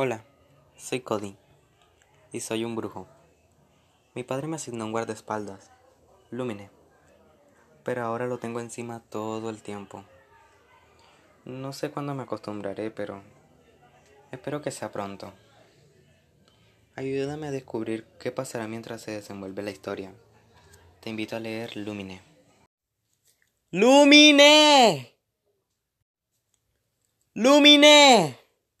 Hola, soy Cody y soy un brujo. Mi padre me asignó un guardaespaldas, Lumine, pero ahora lo tengo encima todo el tiempo. No sé cuándo me acostumbraré, pero espero que sea pronto. Ayúdame a descubrir qué pasará mientras se desenvuelve la historia. Te invito a leer Lumine. ¡Lumine! ¡Lumine!